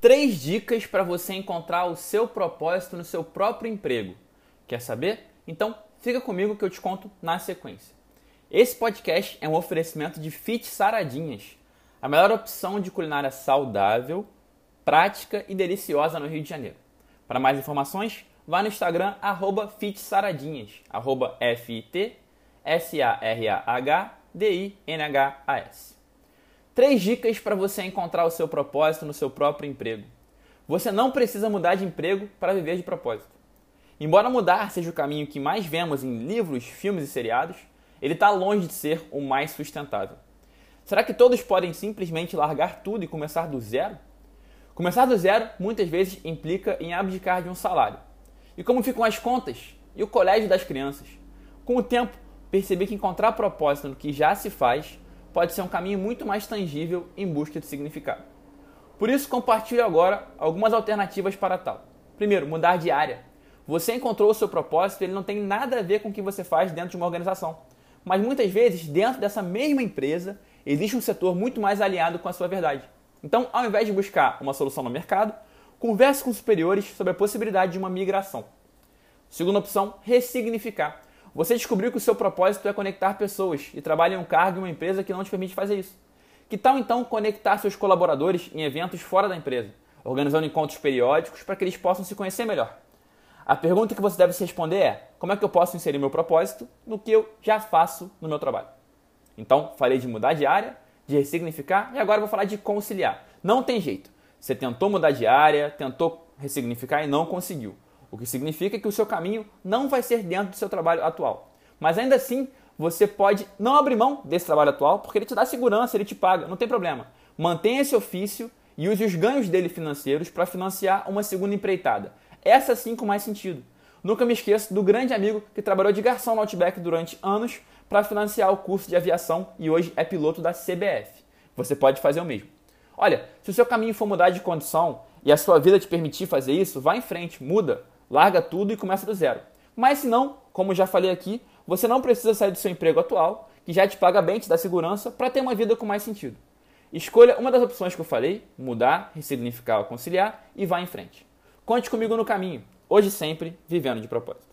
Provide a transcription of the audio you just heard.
Três dicas para você encontrar o seu propósito no seu próprio emprego. Quer saber? Então fica comigo que eu te conto na sequência. Esse podcast é um oferecimento de Fit Saradinhas, a melhor opção de culinária saudável, prática e deliciosa no Rio de Janeiro. Para mais informações, vá no Instagram arroba fitsaradinhas, arroba F-I-T-S-A-R-A-H-D-I-N-H-A-S. Três dicas para você encontrar o seu propósito no seu próprio emprego. Você não precisa mudar de emprego para viver de propósito. Embora mudar seja o caminho que mais vemos em livros, filmes e seriados, ele está longe de ser o mais sustentável. Será que todos podem simplesmente largar tudo e começar do zero? Começar do zero muitas vezes implica em abdicar de um salário. E como ficam as contas? E o colégio das crianças? Com o tempo, percebi que encontrar propósito no que já se faz pode ser um caminho muito mais tangível em busca de significado. Por isso, compartilho agora algumas alternativas para tal. Primeiro, mudar de área. Você encontrou o seu propósito, ele não tem nada a ver com o que você faz dentro de uma organização. Mas muitas vezes, dentro dessa mesma empresa, existe um setor muito mais alinhado com a sua verdade. Então, ao invés de buscar uma solução no mercado, converse com superiores sobre a possibilidade de uma migração. Segunda opção, ressignificar. Você descobriu que o seu propósito é conectar pessoas e trabalha em um cargo em uma empresa que não te permite fazer isso. Que tal então conectar seus colaboradores em eventos fora da empresa, organizando encontros periódicos para que eles possam se conhecer melhor? A pergunta que você deve se responder é: como é que eu posso inserir meu propósito no que eu já faço no meu trabalho? Então, falei de mudar de área, de ressignificar e agora vou falar de conciliar. Não tem jeito. Você tentou mudar de área, tentou ressignificar e não conseguiu. O que significa que o seu caminho não vai ser dentro do seu trabalho atual. Mas ainda assim, você pode não abrir mão desse trabalho atual, porque ele te dá segurança, ele te paga, não tem problema. Mantenha esse ofício e use os ganhos dele financeiros para financiar uma segunda empreitada. Essa sim com mais sentido. Nunca me esqueço do grande amigo que trabalhou de garçom no Outback durante anos para financiar o curso de aviação e hoje é piloto da CBF. Você pode fazer o mesmo. Olha, se o seu caminho for mudar de condição e a sua vida te permitir fazer isso, vá em frente, muda, larga tudo e começa do zero. Mas se não, como já falei aqui, você não precisa sair do seu emprego atual, que já te paga bem, te dá segurança, para ter uma vida com mais sentido. Escolha uma das opções que eu falei, mudar, ressignificar ou conciliar, e vá em frente. Conte comigo no caminho, hoje sempre, vivendo de propósito.